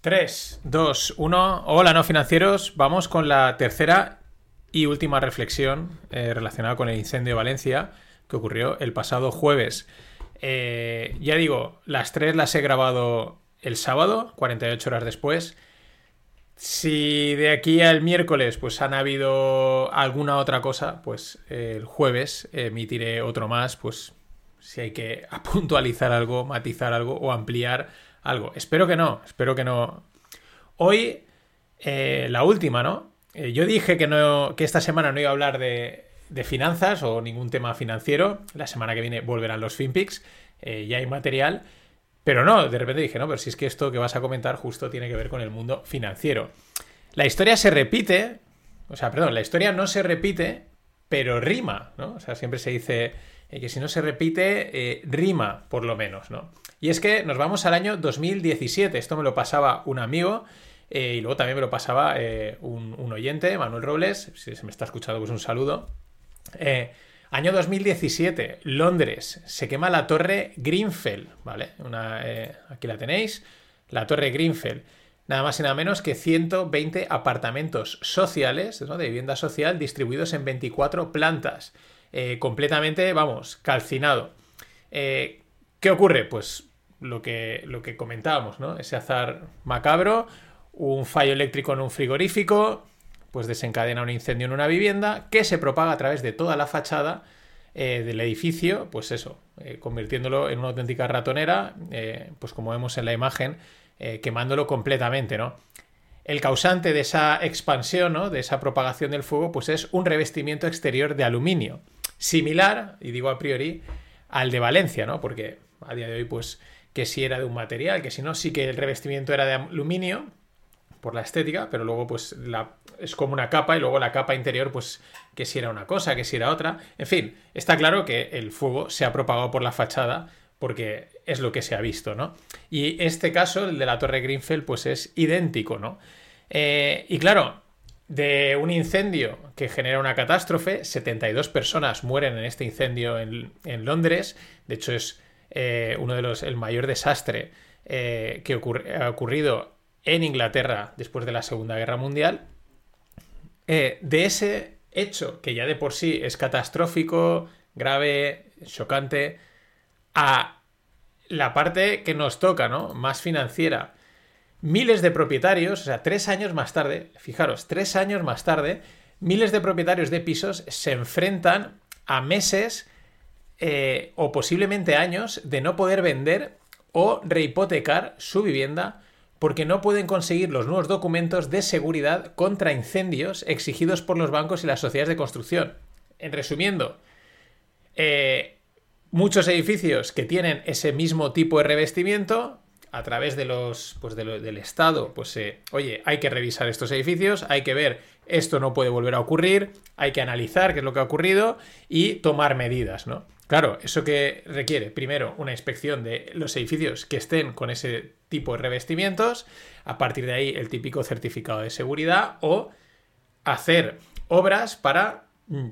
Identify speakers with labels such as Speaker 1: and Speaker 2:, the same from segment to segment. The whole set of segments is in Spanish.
Speaker 1: 3, 2, 1. Hola, no financieros. Vamos con la tercera y última reflexión eh, relacionada con el incendio de Valencia que ocurrió el pasado jueves. Eh, ya digo, las tres las he grabado el sábado, 48 horas después. Si de aquí al miércoles pues han habido alguna otra cosa, pues eh, el jueves emitiré otro más, pues si hay que puntualizar algo, matizar algo o ampliar algo. Espero que no, espero que no. Hoy, eh, la última, ¿no? Eh, yo dije que, no, que esta semana no iba a hablar de, finanzas o ningún tema financiero. La semana que viene volverán los FinPix, eh, ya hay material. Pero no, de repente dije, no, pero si es que esto que vas a comentar justo tiene que ver con el mundo financiero. La historia se repite, o sea, perdón, la historia no se repite, pero rima, ¿no? O sea, siempre se dice que si no se repite, rima, por lo menos, ¿no? Y es que nos vamos al año 2017. Esto me lo pasaba un amigo. Eh, y luego también me lo pasaba eh, un, oyente, Manuel Robles, si se me está escuchando, pues un saludo. Eh, año 2017, Londres, se quema la torre Greenfell, ¿vale? Aquí la tenéis, la torre Greenfell. Nada más y nada menos que 120 apartamentos sociales, ¿no? de vivienda social, distribuidos en 24 plantas. Completamente, vamos, calcinado. ¿Qué ocurre? Pues lo que, lo que comentábamos, ¿no? Ese azar macabro, un fallo eléctrico en un frigorífico, pues desencadena un incendio en una vivienda que se propaga a través de toda la fachada eh, del edificio, pues eso, eh, convirtiéndolo en una auténtica ratonera, eh, pues como vemos en la imagen, quemándolo completamente, ¿no? El causante de esa expansión, ¿no? de esa propagación del fuego, pues es un revestimiento exterior de aluminio, similar, y digo a priori, al de Valencia, ¿no? Porque a día de hoy, pues que si era de un material, que si no, sí que el revestimiento era de aluminio por la estética, pero luego pues la, es como una capa y luego la capa interior pues que si era una cosa, que si era otra. En fin, está claro que el fuego se ha propagado por la fachada porque es lo que se ha visto, ¿no? Y este caso, el de la Torre Greenfell, pues es idéntico, ¿no? Eh, y claro, de un incendio que genera una catástrofe, 72 personas mueren en este incendio en, Londres, de hecho es eh, uno de los, el mayor desastre eh, que ha ocurrido en Inglaterra después de la Segunda Guerra Mundial. Eh, de ese hecho, que ya de por sí es catastrófico, grave, chocante, a la parte que nos toca, ¿no? Más financiera. Miles de propietarios, o sea, tres años más tarde, fijaros, tres años más tarde, miles de propietarios de pisos se enfrentan a meses eh, o posiblemente años de no poder vender o rehipotecar su vivienda porque no pueden conseguir los nuevos documentos de seguridad contra incendios exigidos por los bancos y las sociedades de construcción. En resumiendo, eh, muchos edificios que tienen ese mismo tipo de revestimiento, a través de los, pues del Estado, pues eh, oye, hay que revisar estos edificios, hay que ver esto no puede volver a ocurrir, hay que analizar qué es lo que ha ocurrido y tomar medidas, ¿no? Claro, eso que requiere, primero, una inspección de los edificios que estén con ese tipo de revestimientos, a partir de ahí el típico certificado de seguridad o hacer obras para, mm,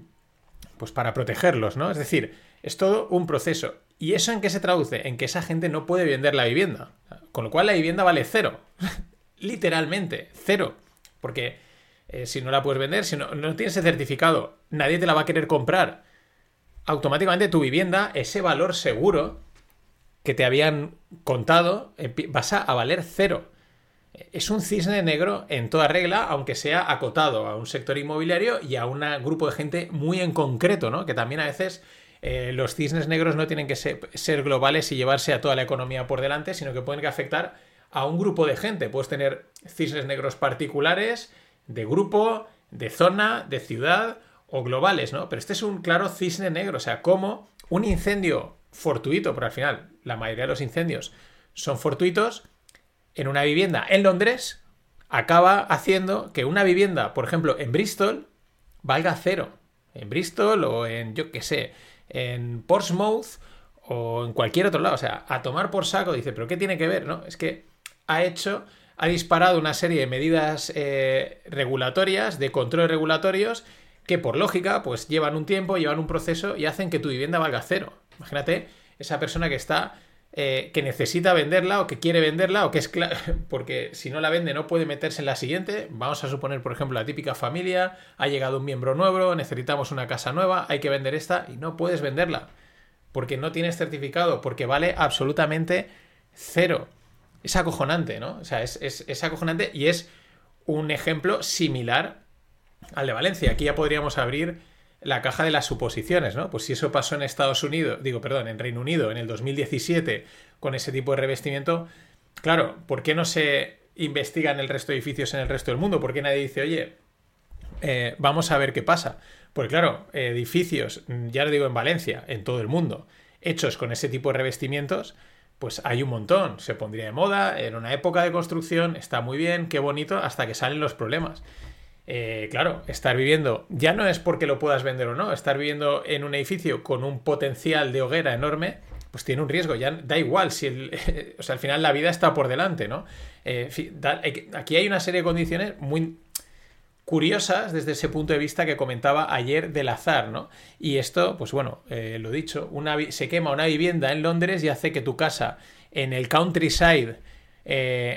Speaker 1: pues para protegerlos, ¿no? Es decir, es todo un proceso. ¿Y eso en qué se traduce? En que esa gente no puede vender la vivienda. Con lo cual la vivienda vale cero. Literalmente, cero. Porque eh, si no la puedes vender, si no, no tienes ese certificado, nadie te la va a querer comprar automáticamente tu vivienda, ese valor seguro que te habían contado, vas a, valer cero. Es un cisne negro en toda regla, aunque sea acotado a un sector inmobiliario y a un grupo de gente muy en concreto, ¿no? Que también a veces eh, los cisnes negros no tienen que ser, globales y llevarse a toda la economía por delante, sino que pueden afectar a un grupo de gente. Puedes tener cisnes negros particulares, de grupo, de zona, de ciudad o globales, ¿no? Pero este es un claro cisne negro, o sea, como un incendio fortuito, porque al final la mayoría de los incendios son fortuitos, en una vivienda en Londres acaba haciendo que una vivienda, por ejemplo, en Bristol, valga cero. En Bristol o en, yo qué sé, en Portsmouth o en cualquier otro lado. O sea, a tomar por saco, dice, pero ¿qué tiene que ver? ¿No? Es que ha hecho, ha disparado una serie de medidas eh, regulatorias, de control regulatorios, que por lógica, pues llevan un tiempo, llevan un proceso y hacen que tu vivienda valga cero. Imagínate esa persona que está eh, que necesita venderla o que quiere venderla o que es porque si no la vende no puede meterse en la siguiente. Vamos a suponer, por ejemplo, la típica familia, ha llegado un miembro nuevo, necesitamos una casa nueva, hay que vender esta y no puedes venderla porque no tienes certificado, porque vale absolutamente cero. Es acojonante, ¿no? O sea, es, es acojonante y es un ejemplo similar al de Valencia. Aquí ya podríamos abrir la caja de las suposiciones, ¿no? Pues si eso pasó en Estados Unidos, digo, perdón, en Reino Unido en el 2017 con ese tipo de revestimiento, claro, ¿por qué no se investigan el resto de edificios en el resto del mundo? ¿Por qué nadie dice, oye, eh, vamos a ver qué pasa? Porque claro, edificios, ya lo digo en Valencia, en todo el mundo, hechos con ese tipo de revestimientos, pues hay un montón, se pondría de moda, en una época de construcción, está muy bien, qué bonito, hasta que salen los problemas. Eh, claro, estar viviendo, ya no es porque lo puedas vender o no, estar viviendo en un edificio con un potencial de hoguera enorme, pues tiene un riesgo, ya da igual si el, o sea, al final la vida está por delante, ¿no? Eh, aquí hay una serie de condiciones muy curiosas desde ese punto de vista que comentaba ayer del azar, ¿no? Y esto, pues bueno, eh, lo dicho, se quema una vivienda en Londres y hace que tu casa en el countryside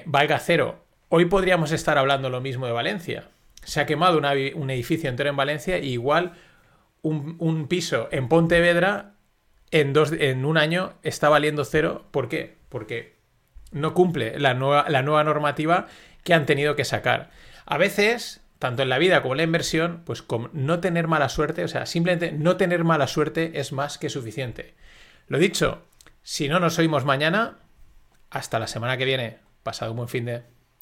Speaker 1: valga cero. Hoy podríamos estar hablando lo mismo de Valencia se ha quemado un edificio entero en Valencia y igual un, piso en Pontevedra en, dos, en un año está valiendo cero. ¿Por qué? Porque no cumple la nueva, la nueva normativa que han tenido que sacar. A veces, tanto en la vida como en la inversión, pues con no tener mala suerte, o sea, simplemente no tener mala suerte es más que suficiente. Lo dicho, si no nos oímos mañana, hasta la semana que viene. Pasado un buen fin de...